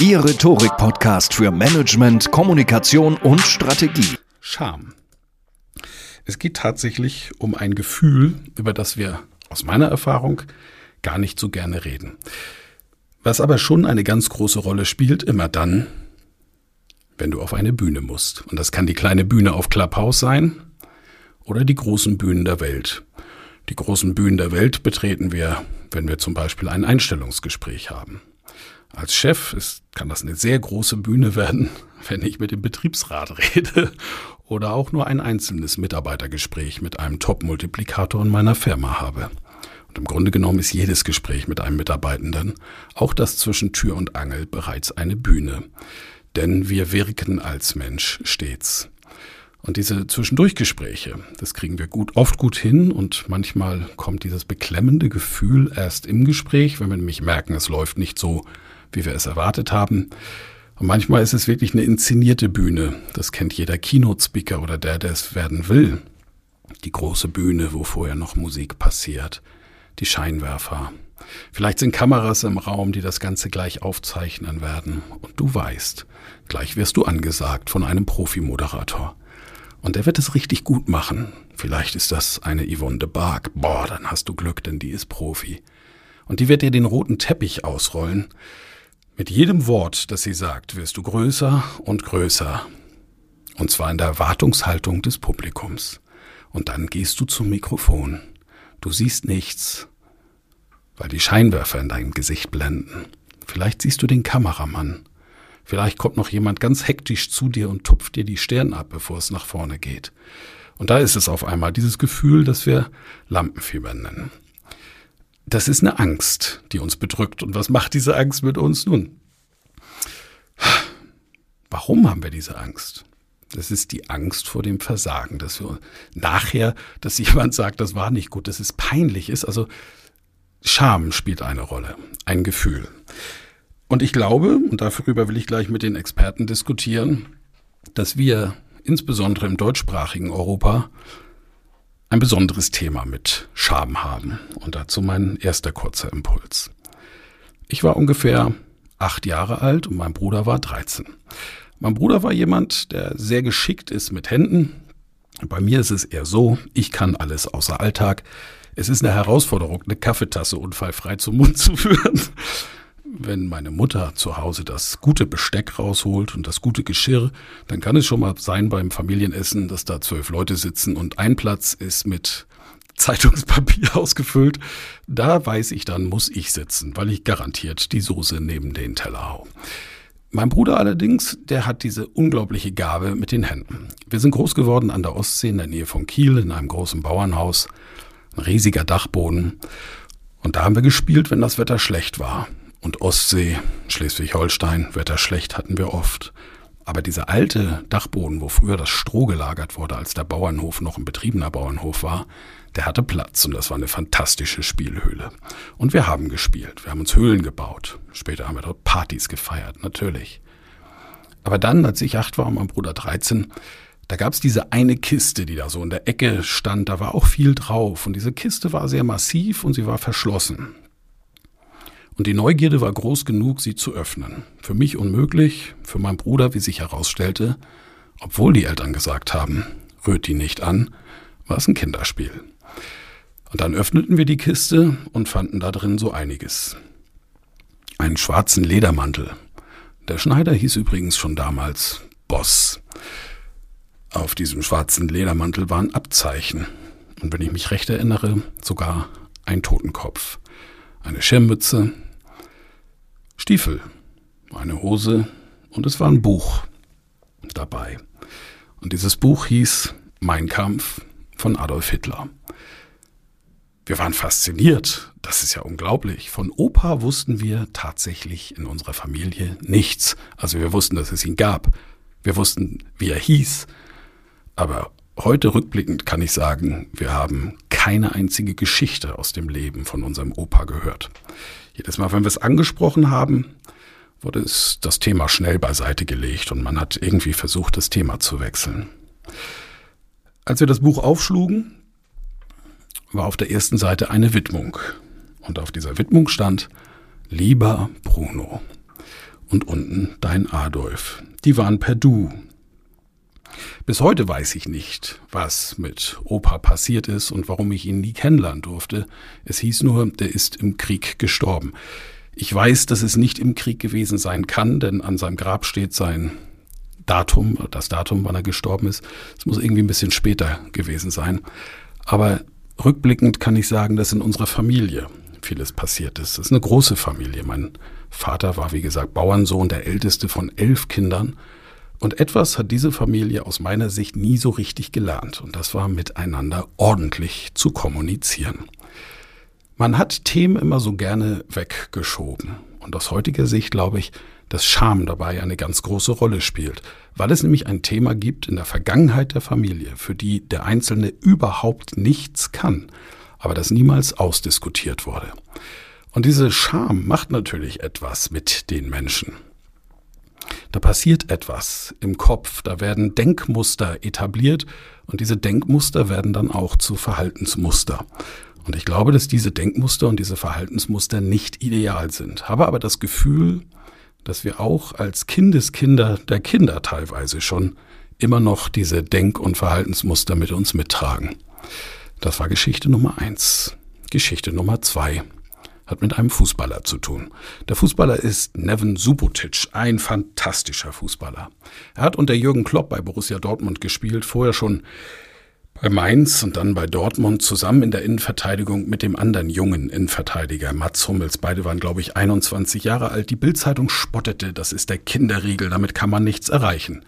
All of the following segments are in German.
Ihr Rhetorik-Podcast für Management, Kommunikation und Strategie. Scham. Es geht tatsächlich um ein Gefühl, über das wir aus meiner Erfahrung gar nicht so gerne reden. Was aber schon eine ganz große Rolle spielt, immer dann, wenn du auf eine Bühne musst. Und das kann die kleine Bühne auf Clubhouse sein oder die großen Bühnen der Welt. Die großen Bühnen der Welt betreten wir, wenn wir zum Beispiel ein Einstellungsgespräch haben. Als Chef ist, kann das eine sehr große Bühne werden, wenn ich mit dem Betriebsrat rede oder auch nur ein einzelnes Mitarbeitergespräch mit einem Top-Multiplikator in meiner Firma habe. Und im Grunde genommen ist jedes Gespräch mit einem Mitarbeitenden, auch das zwischen Tür und Angel, bereits eine Bühne. Denn wir wirken als Mensch stets. Und diese Zwischendurchgespräche, das kriegen wir gut, oft gut hin und manchmal kommt dieses beklemmende Gefühl erst im Gespräch, wenn wir nämlich merken, es läuft nicht so, wie wir es erwartet haben. Und manchmal ist es wirklich eine inszenierte Bühne. Das kennt jeder Keynote-Speaker oder der, der es werden will. Die große Bühne, wo vorher noch Musik passiert. Die Scheinwerfer. Vielleicht sind Kameras im Raum, die das Ganze gleich aufzeichnen werden. Und du weißt, gleich wirst du angesagt von einem Profimoderator. Und er wird es richtig gut machen. Vielleicht ist das eine Yvonne de Barg. Boah, dann hast du Glück, denn die ist Profi. Und die wird dir den roten Teppich ausrollen mit jedem Wort, das sie sagt, wirst du größer und größer. Und zwar in der Erwartungshaltung des Publikums. Und dann gehst du zum Mikrofon. Du siehst nichts, weil die Scheinwerfer in deinem Gesicht blenden. Vielleicht siehst du den Kameramann. Vielleicht kommt noch jemand ganz hektisch zu dir und tupft dir die Stirn ab, bevor es nach vorne geht. Und da ist es auf einmal dieses Gefühl, das wir Lampenfieber nennen. Das ist eine Angst, die uns bedrückt. Und was macht diese Angst mit uns nun? Warum haben wir diese Angst? Das ist die Angst vor dem Versagen, dass wir nachher, dass jemand sagt, das war nicht gut, dass es peinlich ist. Also Scham spielt eine Rolle, ein Gefühl. Und ich glaube, und darüber will ich gleich mit den Experten diskutieren, dass wir insbesondere im deutschsprachigen Europa ein besonderes Thema mit Scham haben. Und dazu mein erster kurzer Impuls. Ich war ungefähr acht Jahre alt und mein Bruder war 13. Mein Bruder war jemand, der sehr geschickt ist mit Händen. Bei mir ist es eher so, ich kann alles außer Alltag. Es ist eine Herausforderung, eine Kaffeetasse unfallfrei zum Mund zu führen wenn meine Mutter zu Hause das gute Besteck rausholt und das gute Geschirr, dann kann es schon mal sein beim Familienessen, dass da zwölf Leute sitzen und ein Platz ist mit Zeitungspapier ausgefüllt. Da weiß ich, dann muss ich sitzen, weil ich garantiert die Soße neben den Teller hau. Mein Bruder allerdings, der hat diese unglaubliche Gabe mit den Händen. Wir sind groß geworden an der Ostsee in der Nähe von Kiel in einem großen Bauernhaus, ein riesiger Dachboden. Und da haben wir gespielt, wenn das Wetter schlecht war und Ostsee, Schleswig-Holstein, Wetter schlecht hatten wir oft. Aber dieser alte Dachboden, wo früher das Stroh gelagert wurde, als der Bauernhof noch ein betriebener Bauernhof war, der hatte Platz und das war eine fantastische Spielhöhle. Und wir haben gespielt, wir haben uns Höhlen gebaut. Später haben wir dort Partys gefeiert, natürlich. Aber dann, als ich acht war und mein Bruder 13, Da gab es diese eine Kiste, die da so in der Ecke stand, da war auch viel drauf. Und diese Kiste war sehr massiv und sie war verschlossen. Und die Neugierde war groß genug, sie zu öffnen. Für mich unmöglich, für meinen Bruder, wie sich herausstellte, obwohl die Eltern gesagt haben, rührt die nicht an, war es ein Kinderspiel. Und dann öffneten wir die Kiste und fanden da drin so einiges. Einen schwarzen Ledermantel. Der Schneider hieß übrigens schon damals Boss. Auf diesem schwarzen Ledermantel waren Abzeichen. Und wenn ich mich recht erinnere, sogar ein Totenkopf. Eine Schirmmütze, Stiefel, eine Hose und es war ein Buch dabei. Und dieses Buch hieß Mein Kampf von Adolf Hitler. Wir waren fasziniert. Das ist ja unglaublich. Von Opa wussten wir tatsächlich in unserer Familie nichts. Also wir wussten, dass es ihn gab. Wir wussten, wie er hieß. Aber heute rückblickend kann ich sagen, wir haben keine einzige Geschichte aus dem Leben von unserem Opa gehört. Jedes Mal, wenn wir es angesprochen haben, wurde es das Thema schnell beiseite gelegt und man hat irgendwie versucht, das Thema zu wechseln. Als wir das Buch aufschlugen, war auf der ersten Seite eine Widmung. Und auf dieser Widmung stand Lieber Bruno. Und unten dein Adolf. Die waren per Du. Bis heute weiß ich nicht, was mit Opa passiert ist und warum ich ihn nie kennenlernen durfte. Es hieß nur, der ist im Krieg gestorben. Ich weiß, dass es nicht im Krieg gewesen sein kann, denn an seinem Grab steht sein Datum, das Datum, wann er gestorben ist. Es muss irgendwie ein bisschen später gewesen sein. Aber rückblickend kann ich sagen, dass in unserer Familie vieles passiert ist. Es ist eine große Familie. Mein Vater war, wie gesagt, Bauernsohn, der älteste von elf Kindern. Und etwas hat diese Familie aus meiner Sicht nie so richtig gelernt. Und das war miteinander ordentlich zu kommunizieren. Man hat Themen immer so gerne weggeschoben. Und aus heutiger Sicht glaube ich, dass Scham dabei eine ganz große Rolle spielt, weil es nämlich ein Thema gibt in der Vergangenheit der Familie, für die der Einzelne überhaupt nichts kann, aber das niemals ausdiskutiert wurde. Und diese Scham macht natürlich etwas mit den Menschen. Da passiert etwas im Kopf, da werden Denkmuster etabliert und diese Denkmuster werden dann auch zu Verhaltensmuster. Und ich glaube, dass diese Denkmuster und diese Verhaltensmuster nicht ideal sind. Habe aber das Gefühl, dass wir auch als Kindeskinder der Kinder teilweise schon immer noch diese Denk- und Verhaltensmuster mit uns mittragen. Das war Geschichte Nummer eins. Geschichte Nummer zwei hat mit einem Fußballer zu tun. Der Fußballer ist Neven Subotic, ein fantastischer Fußballer. Er hat unter Jürgen Klopp bei Borussia Dortmund gespielt, vorher schon bei Mainz und dann bei Dortmund zusammen in der Innenverteidigung mit dem anderen jungen Innenverteidiger Mats Hummels. Beide waren, glaube ich, 21 Jahre alt. Die Bildzeitung spottete, das ist der Kinderriegel, damit kann man nichts erreichen.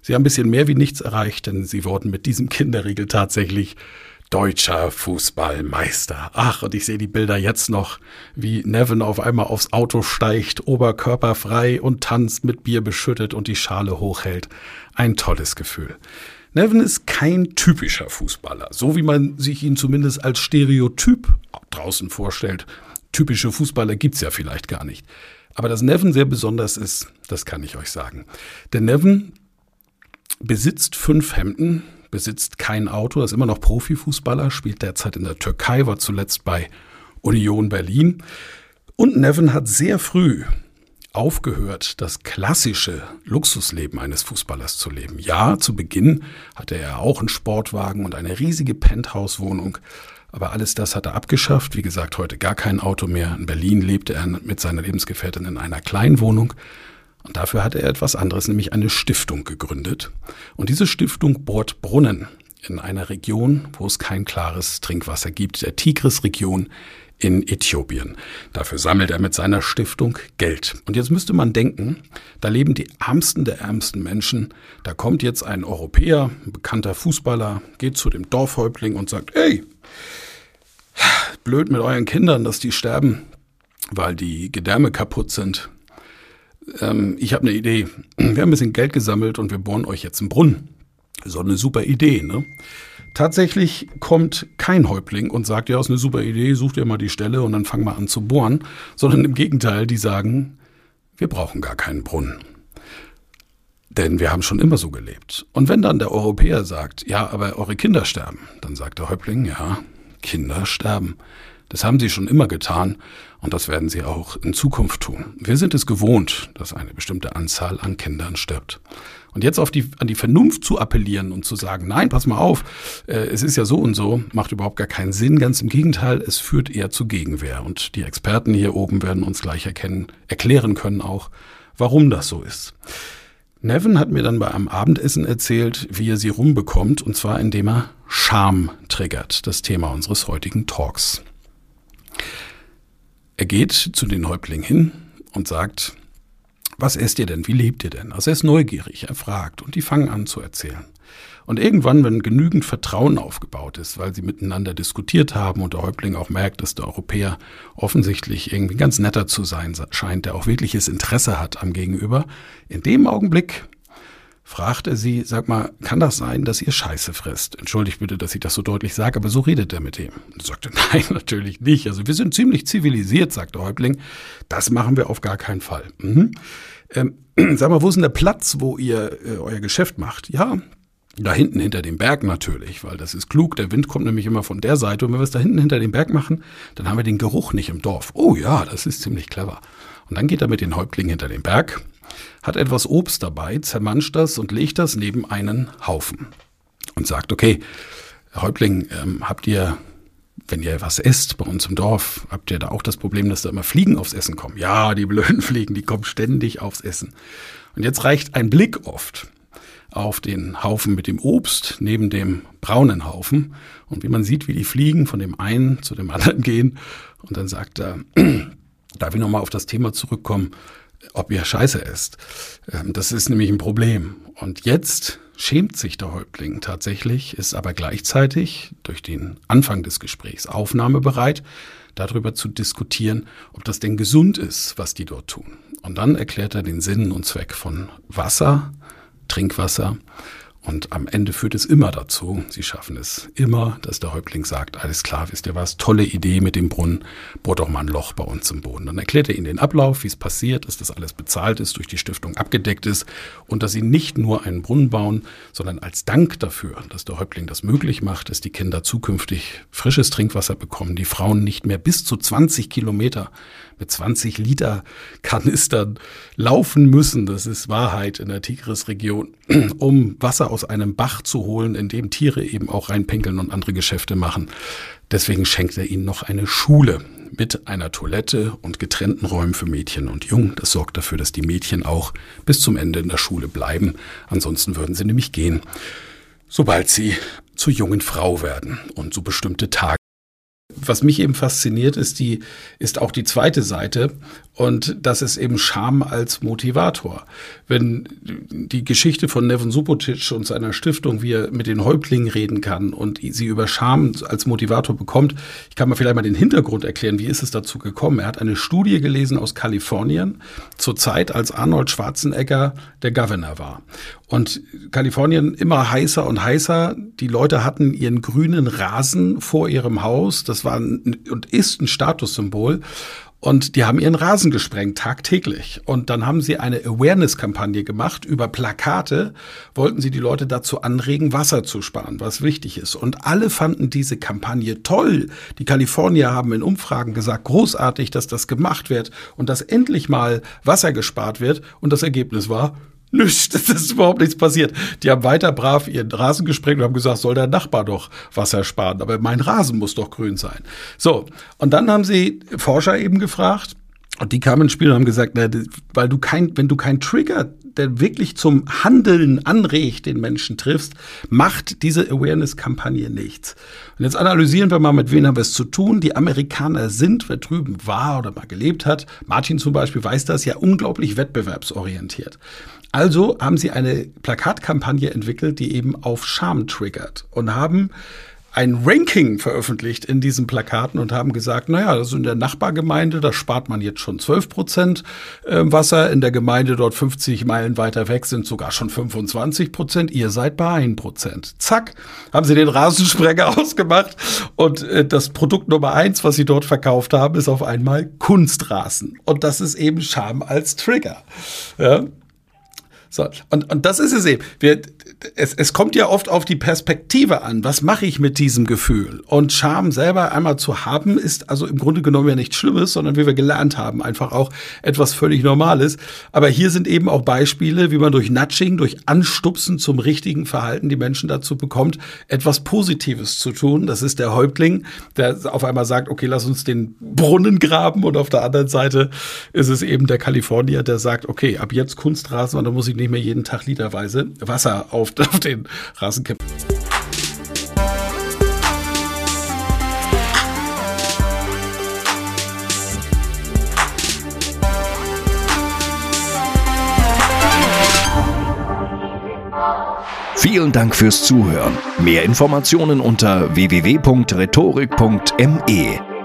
Sie haben ein bisschen mehr wie nichts erreicht, denn sie wurden mit diesem Kinderriegel tatsächlich deutscher Fußballmeister. Ach, und ich sehe die Bilder jetzt noch, wie Nevin auf einmal aufs Auto steigt, oberkörperfrei und tanzt mit Bier beschüttet und die Schale hochhält. Ein tolles Gefühl. Nevin ist kein typischer Fußballer, so wie man sich ihn zumindest als Stereotyp draußen vorstellt. Typische Fußballer gibt's ja vielleicht gar nicht. Aber dass Nevin sehr besonders ist, das kann ich euch sagen. Denn Nevin besitzt fünf Hemden, besitzt kein Auto, ist immer noch Profifußballer, spielt derzeit in der Türkei, war zuletzt bei Union Berlin. Und Nevin hat sehr früh aufgehört, das klassische Luxusleben eines Fußballers zu leben. Ja, zu Beginn hatte er auch einen Sportwagen und eine riesige Penthouse-Wohnung, aber alles das hat er abgeschafft. Wie gesagt, heute gar kein Auto mehr. In Berlin lebte er mit seiner Lebensgefährtin in einer kleinen Wohnung. Und dafür hat er etwas anderes, nämlich eine Stiftung gegründet. Und diese Stiftung bohrt Brunnen in einer Region, wo es kein klares Trinkwasser gibt, der Tigris-Region in Äthiopien. Dafür sammelt er mit seiner Stiftung Geld. Und jetzt müsste man denken, da leben die ärmsten der ärmsten Menschen. Da kommt jetzt ein Europäer, ein bekannter Fußballer, geht zu dem Dorfhäuptling und sagt, hey, blöd mit euren Kindern, dass die sterben, weil die Gedärme kaputt sind. Ähm, ich habe eine Idee. Wir haben ein bisschen Geld gesammelt und wir bohren euch jetzt einen Brunnen. So eine super Idee, ne? Tatsächlich kommt kein Häuptling und sagt, ja, ist eine super Idee, such dir mal die Stelle und dann fang mal an zu bohren, sondern im Gegenteil, die sagen, wir brauchen gar keinen Brunnen. Denn wir haben schon immer so gelebt. Und wenn dann der Europäer sagt, ja, aber eure Kinder sterben, dann sagt der Häuptling, ja, Kinder sterben. Das haben sie schon immer getan und das werden sie auch in Zukunft tun. Wir sind es gewohnt, dass eine bestimmte Anzahl an Kindern stirbt. Und jetzt auf die, an die Vernunft zu appellieren und zu sagen, nein, pass mal auf, äh, es ist ja so und so, macht überhaupt gar keinen Sinn. Ganz im Gegenteil, es führt eher zu Gegenwehr. Und die Experten hier oben werden uns gleich erkennen, erklären können auch, warum das so ist. Nevin hat mir dann bei einem Abendessen erzählt, wie er sie rumbekommt, und zwar indem er Scham triggert, das Thema unseres heutigen Talks. Er geht zu den Häuptlingen hin und sagt, was esst ihr denn? Wie lebt ihr denn? Also er ist neugierig, er fragt und die fangen an zu erzählen. Und irgendwann, wenn genügend Vertrauen aufgebaut ist, weil sie miteinander diskutiert haben und der Häuptling auch merkt, dass der Europäer offensichtlich irgendwie ganz netter zu sein scheint, der auch wirkliches Interesse hat am Gegenüber, in dem Augenblick fragt er sie, sag mal, kann das sein, dass ihr Scheiße frisst? Entschuldigt bitte, dass ich das so deutlich sage, aber so redet er mit ihm. Und sagte, nein, natürlich nicht. Also wir sind ziemlich zivilisiert, sagt der Häuptling. Das machen wir auf gar keinen Fall. Mhm. Ähm, sag mal, wo ist denn der Platz, wo ihr äh, euer Geschäft macht? Ja, da hinten hinter dem Berg natürlich, weil das ist klug. Der Wind kommt nämlich immer von der Seite. Und wenn wir es da hinten hinter dem Berg machen, dann haben wir den Geruch nicht im Dorf. Oh ja, das ist ziemlich clever. Und dann geht er mit den Häuptlingen hinter den Berg hat etwas Obst dabei, zermanscht das und legt das neben einen Haufen und sagt, okay, Häuptling, ähm, habt ihr, wenn ihr was esst bei uns im Dorf, habt ihr da auch das Problem, dass da immer Fliegen aufs Essen kommen? Ja, die blöden Fliegen, die kommen ständig aufs Essen. Und jetzt reicht ein Blick oft auf den Haufen mit dem Obst neben dem braunen Haufen. Und wie man sieht, wie die Fliegen von dem einen zu dem anderen gehen. Und dann sagt er, darf ich nochmal auf das Thema zurückkommen, ob ihr Scheiße isst. Ähm, das ist nämlich ein Problem. Und jetzt schämt sich der Häuptling tatsächlich, ist aber gleichzeitig durch den Anfang des Gesprächs aufnahmebereit, darüber zu diskutieren, ob das denn gesund ist, was die dort tun. Und dann erklärt er den Sinn und Zweck von Wasser, Trinkwasser und am Ende führt es immer dazu, sie schaffen es immer, dass der Häuptling sagt, alles klar, wisst ihr was, tolle Idee mit dem Brunnen, bohrt doch mal ein Loch bei uns im Boden. Dann erklärt er ihnen den Ablauf, wie es passiert, dass das alles bezahlt ist, durch die Stiftung abgedeckt ist und dass sie nicht nur einen Brunnen bauen, sondern als Dank dafür, dass der Häuptling das möglich macht, dass die Kinder zukünftig frisches Trinkwasser bekommen, die Frauen nicht mehr bis zu 20 Kilometer mit 20 Liter Kanistern laufen müssen, das ist Wahrheit in der Tigris-Region, um Wasser aus einem Bach zu holen, in dem Tiere eben auch reinpinkeln und andere Geschäfte machen. Deswegen schenkt er ihnen noch eine Schule mit einer Toilette und getrennten Räumen für Mädchen und Jungen. Das sorgt dafür, dass die Mädchen auch bis zum Ende in der Schule bleiben. Ansonsten würden sie nämlich gehen, sobald sie zur jungen Frau werden und so bestimmte Tage was mich eben fasziniert, ist die, ist auch die zweite Seite. Und das ist eben Scham als Motivator. Wenn die Geschichte von Nevin Subotic und seiner Stiftung, wie er mit den Häuptlingen reden kann und sie über Scham als Motivator bekommt, ich kann mal vielleicht mal den Hintergrund erklären, wie ist es dazu gekommen. Er hat eine Studie gelesen aus Kalifornien zur Zeit, als Arnold Schwarzenegger der Governor war. Und Kalifornien immer heißer und heißer. Die Leute hatten ihren grünen Rasen vor ihrem Haus. Das war ein, und ist ein Statussymbol. Und die haben ihren Rasen gesprengt, tagtäglich. Und dann haben sie eine Awareness-Kampagne gemacht über Plakate, wollten sie die Leute dazu anregen, Wasser zu sparen, was wichtig ist. Und alle fanden diese Kampagne toll. Die Kalifornier haben in Umfragen gesagt, großartig, dass das gemacht wird und dass endlich mal Wasser gespart wird. Und das Ergebnis war, Nichts, das ist überhaupt nichts passiert. Die haben weiter brav ihren Rasen gesprengt und haben gesagt, soll der Nachbar doch Wasser sparen, aber mein Rasen muss doch grün sein. So, und dann haben sie Forscher eben gefragt, und die kamen ins Spiel und haben gesagt, na, weil du kein, wenn du keinen Trigger, der wirklich zum Handeln anregt, den Menschen triffst, macht diese Awareness-Kampagne nichts. Und jetzt analysieren wir mal, mit wem haben wir es zu tun. Die Amerikaner sind, wer drüben war oder mal gelebt hat, Martin zum Beispiel weiß das, ja unglaublich wettbewerbsorientiert. Also haben sie eine Plakatkampagne entwickelt, die eben auf Scham triggert und haben ein Ranking veröffentlicht in diesen Plakaten und haben gesagt, naja, also in der Nachbargemeinde, da spart man jetzt schon 12 Prozent ähm, Wasser, in der Gemeinde dort 50 Meilen weiter weg sind sogar schon 25 Prozent, ihr seid bei 1 Prozent. Zack, haben sie den Rasensprenger ausgemacht und äh, das Produkt Nummer eins, was sie dort verkauft haben, ist auf einmal Kunstrasen. Und das ist eben Scham als Trigger. Ja? So, und, und das ist es eben. Wir, es, es kommt ja oft auf die Perspektive an. Was mache ich mit diesem Gefühl? Und Scham selber einmal zu haben, ist also im Grunde genommen ja nichts Schlimmes, sondern wie wir gelernt haben, einfach auch etwas völlig Normales. Aber hier sind eben auch Beispiele, wie man durch Nudging, durch Anstupsen zum richtigen Verhalten die Menschen dazu bekommt, etwas Positives zu tun. Das ist der Häuptling, der auf einmal sagt, okay, lass uns den Brunnen graben. Und auf der anderen Seite ist es eben der Kalifornier, der sagt, okay, ab jetzt Kunstrasen und dann muss ich nicht mehr jeden Tag literweise Wasser auf, auf den Rasen kippen. Vielen Dank fürs Zuhören. Mehr Informationen unter www.rhetorik.me.